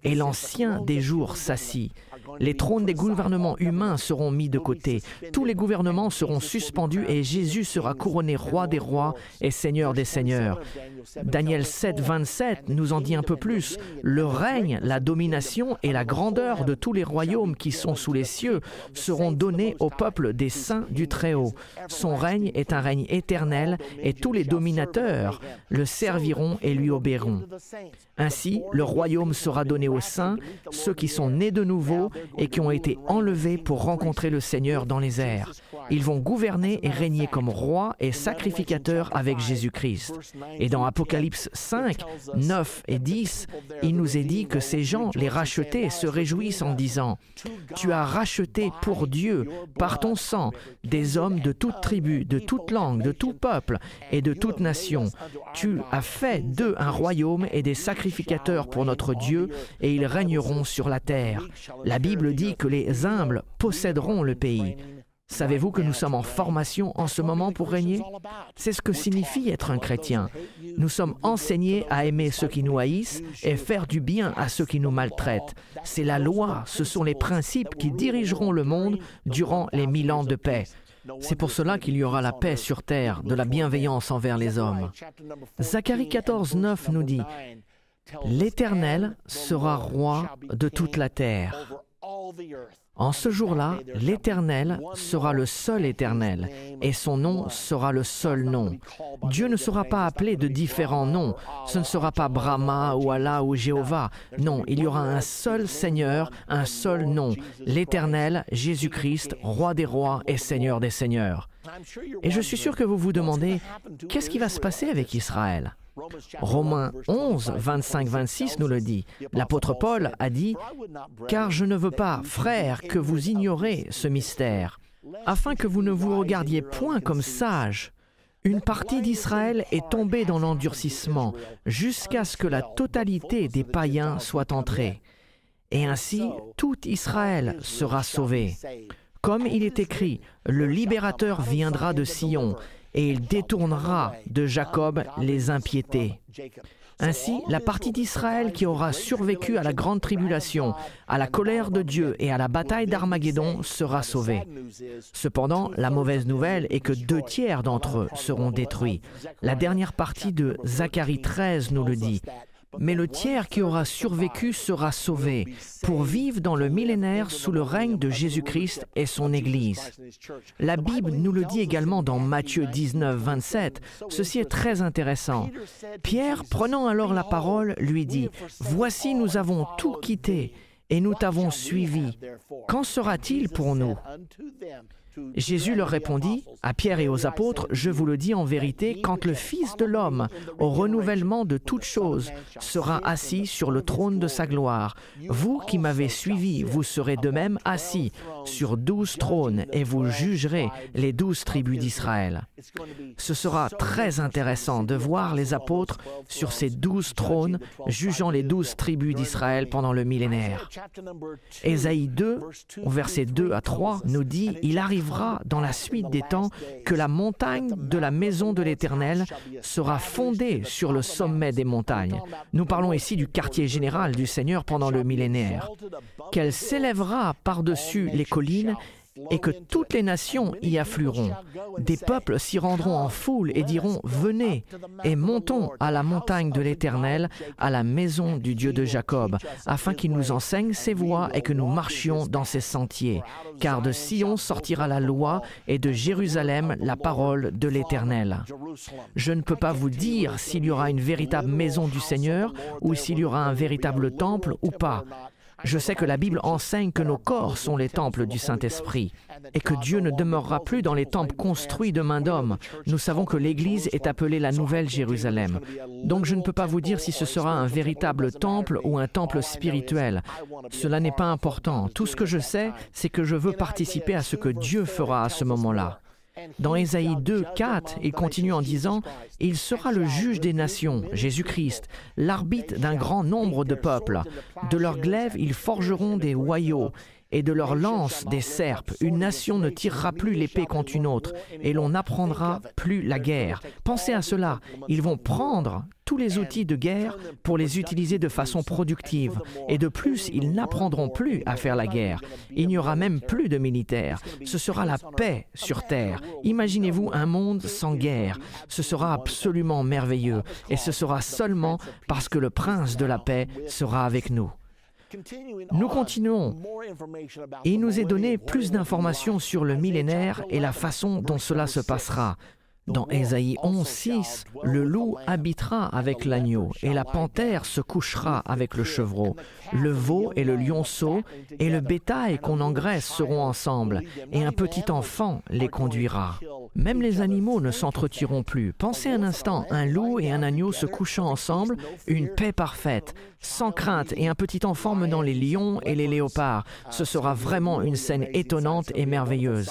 Et l'ancien des jours s'assit. Les trônes des gouvernements humains seront mis de côté. Tous les gouvernements seront suspendus et Jésus sera couronné roi des rois et seigneur des seigneurs. Daniel 7, 27 nous en dit un peu plus. Le règne, la domination et la grandeur de tous les royaumes qui sont sous les cieux seront donnés au peuple des saints du Très-Haut. Son règne est un règne éternel et tous les dominateurs le serviront et lui obéiront. erro. Ainsi, le royaume sera donné aux saints, ceux qui sont nés de nouveau et qui ont été enlevés pour rencontrer le Seigneur dans les airs. Ils vont gouverner et régner comme rois et sacrificateurs avec Jésus-Christ. Et dans Apocalypse 5, 9 et 10, il nous est dit que ces gens, les rachetés, se réjouissent en disant, Tu as racheté pour Dieu, par ton sang, des hommes de toute tribu, de toute langue, de tout peuple et de toute nation. Tu as fait d'eux un royaume et des sacrificateurs pour notre Dieu, et ils régneront sur la terre. La Bible dit que les humbles posséderont le pays. Savez-vous que nous sommes en formation en ce moment pour régner? C'est ce que signifie être un chrétien. Nous sommes enseignés à aimer ceux qui nous haïssent et faire du bien à ceux qui nous maltraitent. C'est la loi, ce sont les principes qui dirigeront le monde durant les mille ans de paix. C'est pour cela qu'il y aura la paix sur terre, de la bienveillance envers les hommes. Zacharie 14, 9 nous dit, L'Éternel sera roi de toute la terre. En ce jour-là, l'Éternel sera le seul Éternel, et son nom sera le seul nom. Dieu ne sera pas appelé de différents noms. Ce ne sera pas Brahma ou Allah ou Jéhovah. Non, il y aura un seul Seigneur, un seul nom, l'Éternel, Jésus-Christ, roi des rois et Seigneur des seigneurs. Et je suis sûr que vous vous demandez, qu'est-ce qui va se passer avec Israël? Romains 11, 25, 26 nous le dit. L'apôtre Paul a dit, Car je ne veux pas, frères, que vous ignorez ce mystère, afin que vous ne vous regardiez point comme sages. Une partie d'Israël est tombée dans l'endurcissement jusqu'à ce que la totalité des païens soit entrée. Et ainsi, tout Israël sera sauvé. Comme il est écrit, le libérateur viendra de Sion et il détournera de Jacob les impiétés. Ainsi, la partie d'Israël qui aura survécu à la grande tribulation, à la colère de Dieu et à la bataille d'Armageddon sera sauvée. Cependant, la mauvaise nouvelle est que deux tiers d'entre eux seront détruits. La dernière partie de Zacharie 13 nous le dit mais le tiers qui aura survécu sera sauvé pour vivre dans le millénaire sous le règne de Jésus-Christ et son Église. La Bible nous le dit également dans Matthieu 19, 27. Ceci est très intéressant. Pierre, prenant alors la parole, lui dit, Voici, nous avons tout quitté et nous t'avons suivi. Qu'en sera-t-il pour nous? Jésus leur répondit, à Pierre et aux apôtres, Je vous le dis en vérité, quand le Fils de l'homme, au renouvellement de toutes choses, sera assis sur le trône de sa gloire, vous qui m'avez suivi, vous serez de même assis sur douze trônes et vous jugerez les douze tribus d'Israël. Ce sera très intéressant de voir les apôtres sur ces douze trônes jugeant les douze tribus d'Israël pendant le millénaire. Ésaïe 2, verset 2 à 3, nous dit, Il arrive dans la suite des temps que la montagne de la maison de l'Éternel sera fondée sur le sommet des montagnes. Nous parlons ici du quartier général du Seigneur pendant le millénaire. Qu'elle s'élèvera par-dessus les collines et que toutes les nations y afflueront. Des peuples s'y rendront en foule et diront, Venez et montons à la montagne de l'Éternel, à la maison du Dieu de Jacob, afin qu'il nous enseigne ses voies et que nous marchions dans ses sentiers. Car de Sion sortira la loi et de Jérusalem la parole de l'Éternel. Je ne peux pas vous dire s'il y aura une véritable maison du Seigneur ou s'il y aura un véritable temple ou pas. Je sais que la Bible enseigne que nos corps sont les temples du Saint-Esprit et que Dieu ne demeurera plus dans les temples construits de main d'homme. Nous savons que l'Église est appelée la Nouvelle Jérusalem. Donc je ne peux pas vous dire si ce sera un véritable temple ou un temple spirituel. Cela n'est pas important. Tout ce que je sais, c'est que je veux participer à ce que Dieu fera à ce moment-là. Dans Ésaïe 2, 4, il continue en disant, Il sera le juge des nations, Jésus-Christ, l'arbitre d'un grand nombre de peuples. De leurs glaives, ils forgeront des royaux, et de leur lance des serpes. Une nation ne tirera plus l'épée contre une autre, et l'on n'apprendra plus la guerre. Pensez à cela. Ils vont prendre tous les outils de guerre pour les utiliser de façon productive. Et de plus, ils n'apprendront plus à faire la guerre. Il n'y aura même plus de militaires. Ce sera la paix sur Terre. Imaginez-vous un monde sans guerre. Ce sera absolument merveilleux. Et ce sera seulement parce que le prince de la paix sera avec nous. Nous continuons. il nous est donné plus d'informations sur le millénaire et la façon dont cela se passera. Dans Ésaïe 11, 6, le loup habitera avec l'agneau et la panthère se couchera avec le chevreau. Le veau et le lionceau et le bétail qu'on engraisse seront ensemble et un petit enfant les conduira. Même les animaux ne s'entretiront plus. Pensez un instant, un loup et un agneau se couchant ensemble, une paix parfaite, sans crainte et un petit enfant menant les lions et les léopards. Ce sera vraiment une scène étonnante et merveilleuse.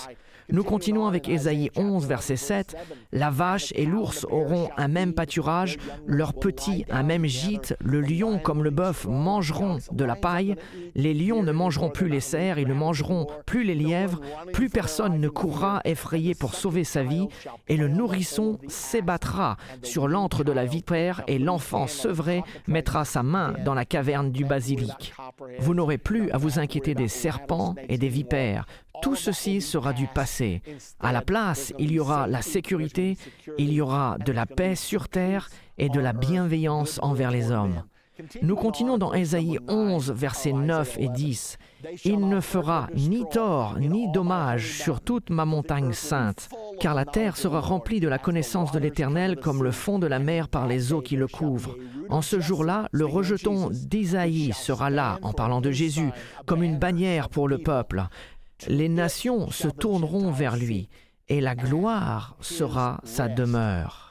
Nous continuons avec Ésaïe 11, verset 7. La vache et l'ours auront un même pâturage, leurs petits un même gîte, le lion comme le bœuf mangeront de la paille, les lions ne mangeront plus les cerfs, ils ne mangeront plus les lièvres, plus personne ne courra effrayé pour sauver sa vie, et le nourrisson s'ébattra sur l'antre de la vipère, et l'enfant sevré mettra sa main dans la caverne du basilic. Vous n'aurez plus à vous inquiéter des serpents et des vipères, tout ceci sera du passé. À la place, il y aura la sécurité, il y aura de la paix sur terre et de la bienveillance envers les hommes. Nous continuons dans Ésaïe 11, versets 9 et 10. Il ne fera ni tort ni dommage sur toute ma montagne sainte, car la terre sera remplie de la connaissance de l'Éternel comme le fond de la mer par les eaux qui le couvrent. En ce jour-là, le rejeton d'Isaïe sera là, en parlant de Jésus, comme une bannière pour le peuple les nations se tourneront vers lui et la gloire sera sa demeure.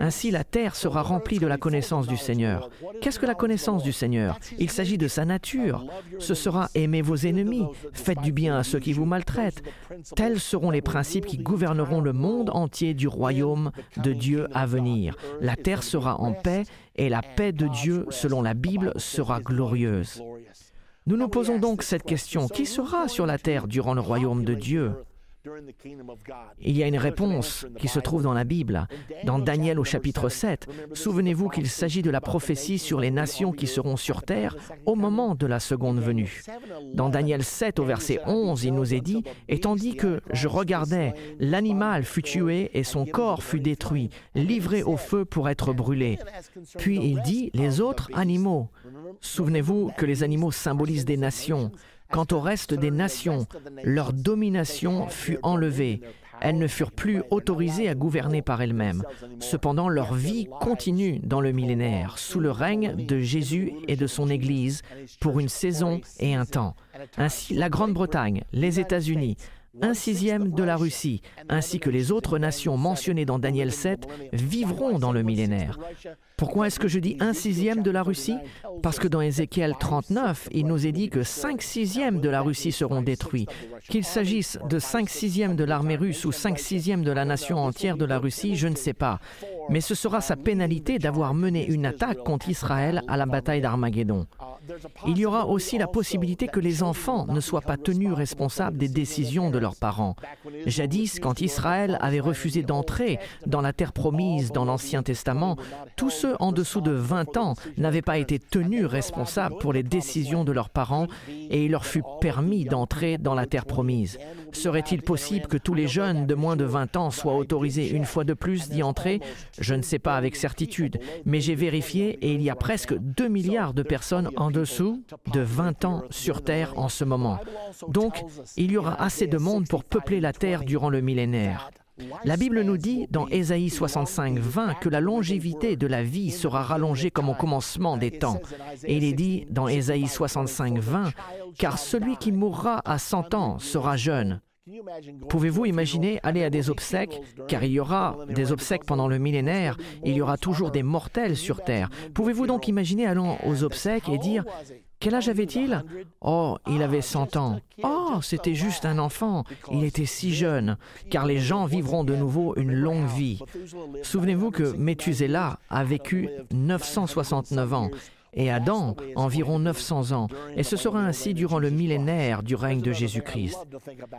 Ainsi la terre sera remplie de la connaissance du Seigneur. Qu'est-ce que la connaissance du Seigneur? Il s'agit de sa nature. Ce sera aimer vos ennemis, faites du bien à ceux qui vous maltraitent. Tels seront les principes qui gouverneront le monde entier du royaume de Dieu à venir. La terre sera en paix et la paix de Dieu, selon la Bible, sera glorieuse. Nous nous posons donc cette question, qui sera sur la terre durant le royaume de Dieu? Il y a une réponse qui se trouve dans la Bible, dans Daniel au chapitre 7. Souvenez-vous qu'il s'agit de la prophétie sur les nations qui seront sur terre au moment de la seconde venue. Dans Daniel 7 au verset 11, il nous est dit, Et tandis que je regardais, l'animal fut tué et son corps fut détruit, livré au feu pour être brûlé. Puis il dit, Les autres animaux. Souvenez-vous que les animaux symbolisent des nations. Quant au reste des nations, leur domination fut enlevée. Elles ne furent plus autorisées à gouverner par elles-mêmes. Cependant, leur vie continue dans le millénaire, sous le règne de Jésus et de son Église, pour une saison et un temps. Ainsi, la Grande-Bretagne, les États-Unis, un sixième de la Russie, ainsi que les autres nations mentionnées dans Daniel 7, vivront dans le millénaire. Pourquoi est-ce que je dis un sixième de la Russie? Parce que dans Ézéchiel 39, il nous est dit que cinq sixièmes de la Russie seront détruits. Qu'il s'agisse de cinq sixièmes de l'armée russe ou cinq sixièmes de la nation entière de la Russie, je ne sais pas. Mais ce sera sa pénalité d'avoir mené une attaque contre Israël à la bataille d'Armageddon. Il y aura aussi la possibilité que les enfants ne soient pas tenus responsables des décisions de leurs parents. Jadis, quand Israël avait refusé d'entrer dans la terre promise dans l'Ancien Testament, tous en dessous de 20 ans n'avaient pas été tenus responsables pour les décisions de leurs parents et il leur fut permis d'entrer dans la terre promise. Serait-il possible que tous les jeunes de moins de 20 ans soient autorisés une fois de plus d'y entrer? Je ne sais pas avec certitude, mais j'ai vérifié et il y a presque 2 milliards de personnes en dessous de 20 ans sur Terre en ce moment. Donc, il y aura assez de monde pour peupler la Terre durant le millénaire. La Bible nous dit dans Ésaïe 65, 20 que la longévité de la vie sera rallongée comme au commencement des temps. Et il est dit dans Ésaïe 65, 20, car celui qui mourra à 100 ans sera jeune. Pouvez-vous imaginer aller à des obsèques, car il y aura des obsèques pendant le millénaire, il y aura toujours des mortels sur Terre. Pouvez-vous donc imaginer allant aux obsèques et dire, quel âge avait-il Oh, il avait 100 ans. Oh, c'était juste un enfant. Il était si jeune, car les gens vivront de nouveau une longue vie. Souvenez-vous que Methuselah a vécu 969 ans et Adam environ 900 ans, et ce sera ainsi durant le millénaire du règne de Jésus-Christ.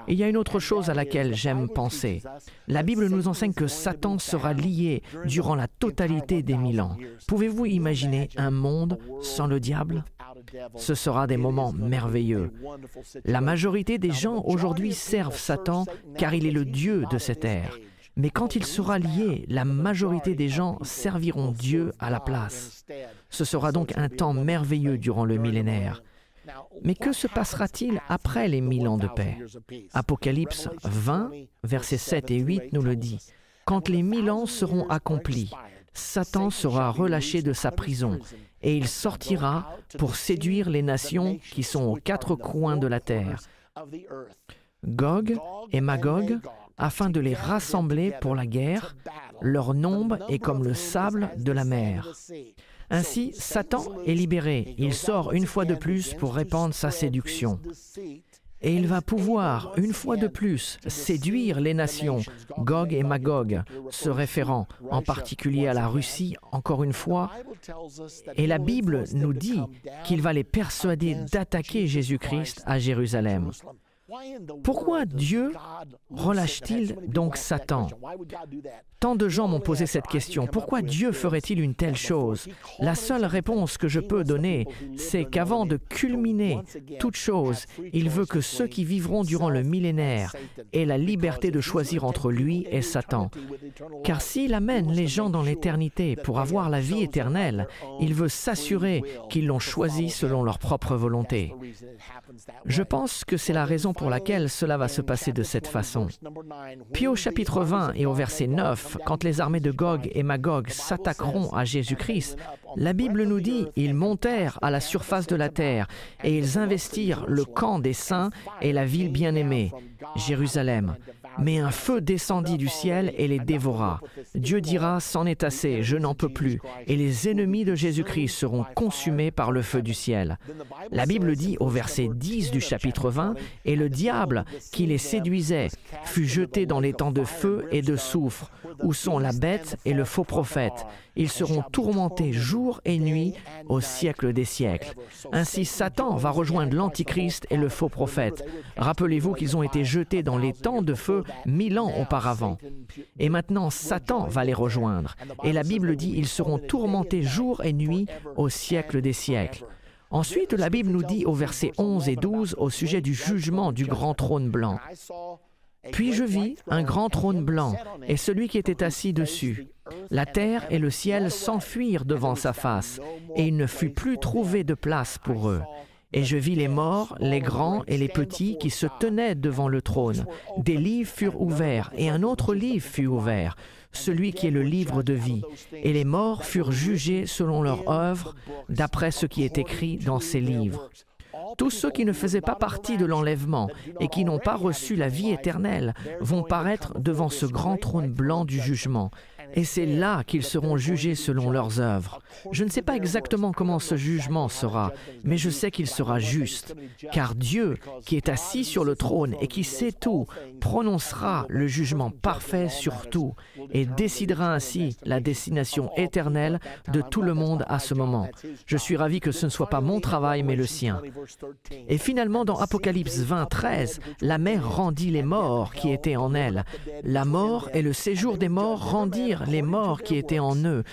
Il y a une autre chose à laquelle j'aime penser. La Bible nous enseigne que Satan sera lié durant la totalité des mille ans. Pouvez-vous imaginer un monde sans le diable? Ce sera des moments merveilleux. La majorité des gens aujourd'hui servent Satan car il est le Dieu de cette ère. Mais quand il sera lié, la majorité des gens serviront Dieu à la place. Ce sera donc un temps merveilleux durant le millénaire. Mais que se passera-t-il après les mille ans de paix? Apocalypse 20, versets 7 et 8 nous le dit. Quand les mille ans seront accomplis, Satan sera relâché de sa prison et il sortira pour séduire les nations qui sont aux quatre coins de la terre, Gog et Magog, afin de les rassembler pour la guerre. Leur nombre est comme le sable de la mer. Ainsi, Satan est libéré. Il sort une fois de plus pour répandre sa séduction. Et il va pouvoir, une fois de plus, séduire les nations, Gog et Magog, se référant en particulier à la Russie, encore une fois. Et la Bible nous dit qu'il va les persuader d'attaquer Jésus-Christ à Jérusalem. Pourquoi Dieu relâche-t-il donc Satan? Tant de gens m'ont posé cette question. Pourquoi Dieu ferait-il une telle chose? La seule réponse que je peux donner, c'est qu'avant de culminer toute chose, il veut que ceux qui vivront durant le millénaire aient la liberté de choisir entre lui et Satan. Car s'il amène les gens dans l'éternité pour avoir la vie éternelle, il veut s'assurer qu'ils l'ont choisi selon leur propre volonté. Je pense que c'est la raison pour laquelle cela va se passer de cette façon. Puis au chapitre 20 et au verset 9, quand les armées de Gog et Magog s'attaqueront à Jésus-Christ, la Bible nous dit, ils montèrent à la surface de la terre et ils investirent le camp des saints et la ville bien-aimée, Jérusalem. Mais un feu descendit du ciel et les dévora. Dieu dira, c'en est assez, je n'en peux plus. Et les ennemis de Jésus-Christ seront consumés par le feu du ciel. La Bible dit au verset 10 du chapitre 20, Et le diable qui les séduisait fut jeté dans les temps de feu et de soufre, où sont la bête et le faux prophète. Ils seront tourmentés jour et nuit au siècle des siècles. Ainsi Satan va rejoindre l'Antichrist et le faux prophète. Rappelez-vous qu'ils ont été jetés dans les temps de feu mille ans auparavant. Et maintenant Satan va les rejoindre. Et la Bible dit ils seront tourmentés jour et nuit au siècle des siècles. Ensuite, la Bible nous dit au verset 11 et 12 au sujet du jugement du grand trône blanc. Puis je vis un grand trône blanc et celui qui était assis dessus. La terre et le ciel s'enfuirent devant sa face, et il ne fut plus trouvé de place pour eux. Et je vis les morts, les grands et les petits qui se tenaient devant le trône. Des livres furent ouverts, et un autre livre fut ouvert, celui qui est le livre de vie. Et les morts furent jugés selon leur œuvre, d'après ce qui est écrit dans ces livres. Tous ceux qui ne faisaient pas partie de l'enlèvement et qui n'ont pas reçu la vie éternelle vont paraître devant ce grand trône blanc du jugement et c'est là qu'ils seront jugés selon leurs œuvres. Je ne sais pas exactement comment ce jugement sera, mais je sais qu'il sera juste, car Dieu, qui est assis sur le trône et qui sait tout, prononcera le jugement parfait sur tout et décidera ainsi la destination éternelle de tout le monde à ce moment. Je suis ravi que ce ne soit pas mon travail, mais le sien. Et finalement, dans Apocalypse 20, 13, la mer rendit les morts qui étaient en elle. La mort et le séjour des morts rendirent les morts qui étaient en eux,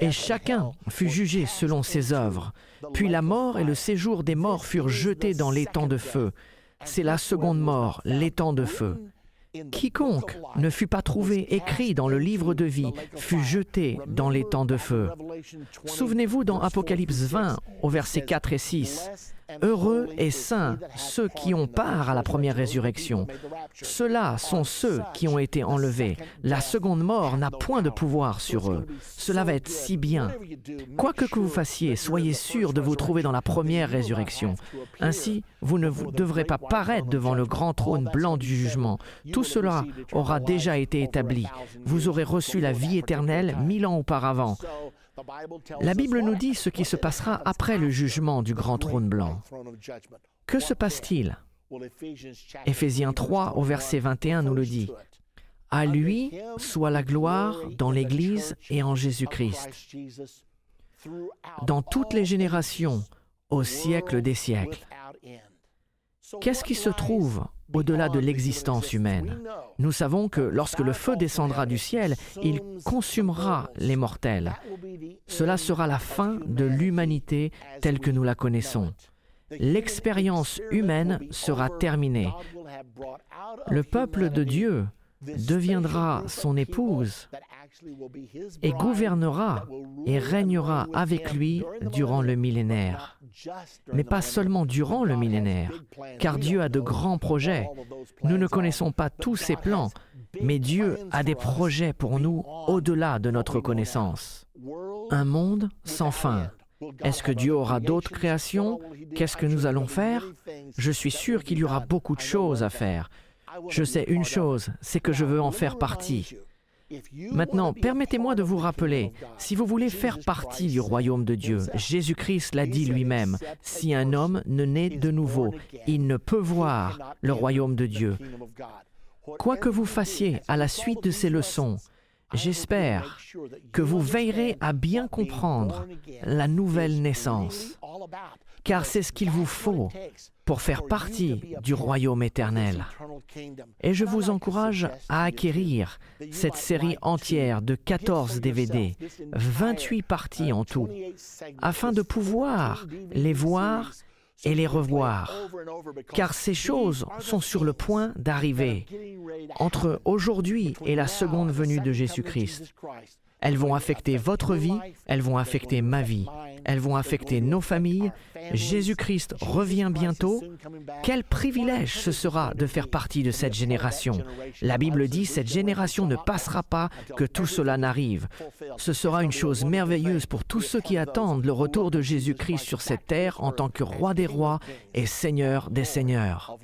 et chacun fut jugé selon ses œuvres. Puis la mort et le séjour des morts furent jetés dans l'étang de feu. C'est la seconde mort, l'étang de feu. Quiconque ne fut pas trouvé écrit dans le livre de vie fut jeté dans l'étang de feu. Souvenez-vous dans Apocalypse 20, au verset 4 et 6. Heureux et saints ceux qui ont part à la première résurrection. Ceux-là sont ceux qui ont été enlevés. La seconde mort n'a point de pouvoir sur eux. Cela va être si bien. Quoi que vous fassiez, soyez sûr de vous trouver dans la première résurrection. Ainsi, vous ne devrez pas paraître devant le grand trône blanc du jugement. Tout cela aura déjà été établi. Vous aurez reçu la vie éternelle mille ans auparavant. La Bible nous dit ce qui se passera après le jugement du grand trône blanc. Que se passe-t-il? Éphésiens 3 au verset 21 nous le dit. À lui soit la gloire dans l'Église et en Jésus-Christ. dans toutes les générations, au siècle des siècles. Qu'est-ce qui se trouve au-delà de l'existence humaine Nous savons que lorsque le feu descendra du ciel, il consumera les mortels. Cela sera la fin de l'humanité telle que nous la connaissons. L'expérience humaine sera terminée. Le peuple de Dieu deviendra son épouse et gouvernera et régnera avec lui durant le millénaire. Mais pas seulement durant le millénaire, car Dieu a de grands projets. Nous ne connaissons pas tous ses plans, mais Dieu a des projets pour nous au-delà de notre connaissance. Un monde sans fin. Est-ce que Dieu aura d'autres créations? Qu'est-ce que nous allons faire? Je suis sûr qu'il y aura beaucoup de choses à faire. Je sais une chose, c'est que je veux en faire partie. Maintenant, permettez-moi de vous rappeler, si vous voulez faire partie du royaume de Dieu, Jésus-Christ l'a dit lui-même, si un homme ne naît de nouveau, il ne peut voir le royaume de Dieu. Quoi que vous fassiez à la suite de ces leçons, j'espère que vous veillerez à bien comprendre la nouvelle naissance, car c'est ce qu'il vous faut pour faire partie du royaume éternel. Et je vous encourage à acquérir cette série entière de 14 DVD, 28 parties en tout, afin de pouvoir les voir et les revoir, car ces choses sont sur le point d'arriver entre aujourd'hui et la seconde venue de Jésus-Christ. Elles vont affecter votre vie, elles vont affecter ma vie, elles vont affecter nos familles. Jésus-Christ revient bientôt. Quel privilège ce sera de faire partie de cette génération. La Bible dit, cette génération ne passera pas que tout cela n'arrive. Ce sera une chose merveilleuse pour tous ceux qui attendent le retour de Jésus-Christ sur cette terre en tant que roi des rois et seigneur des seigneurs.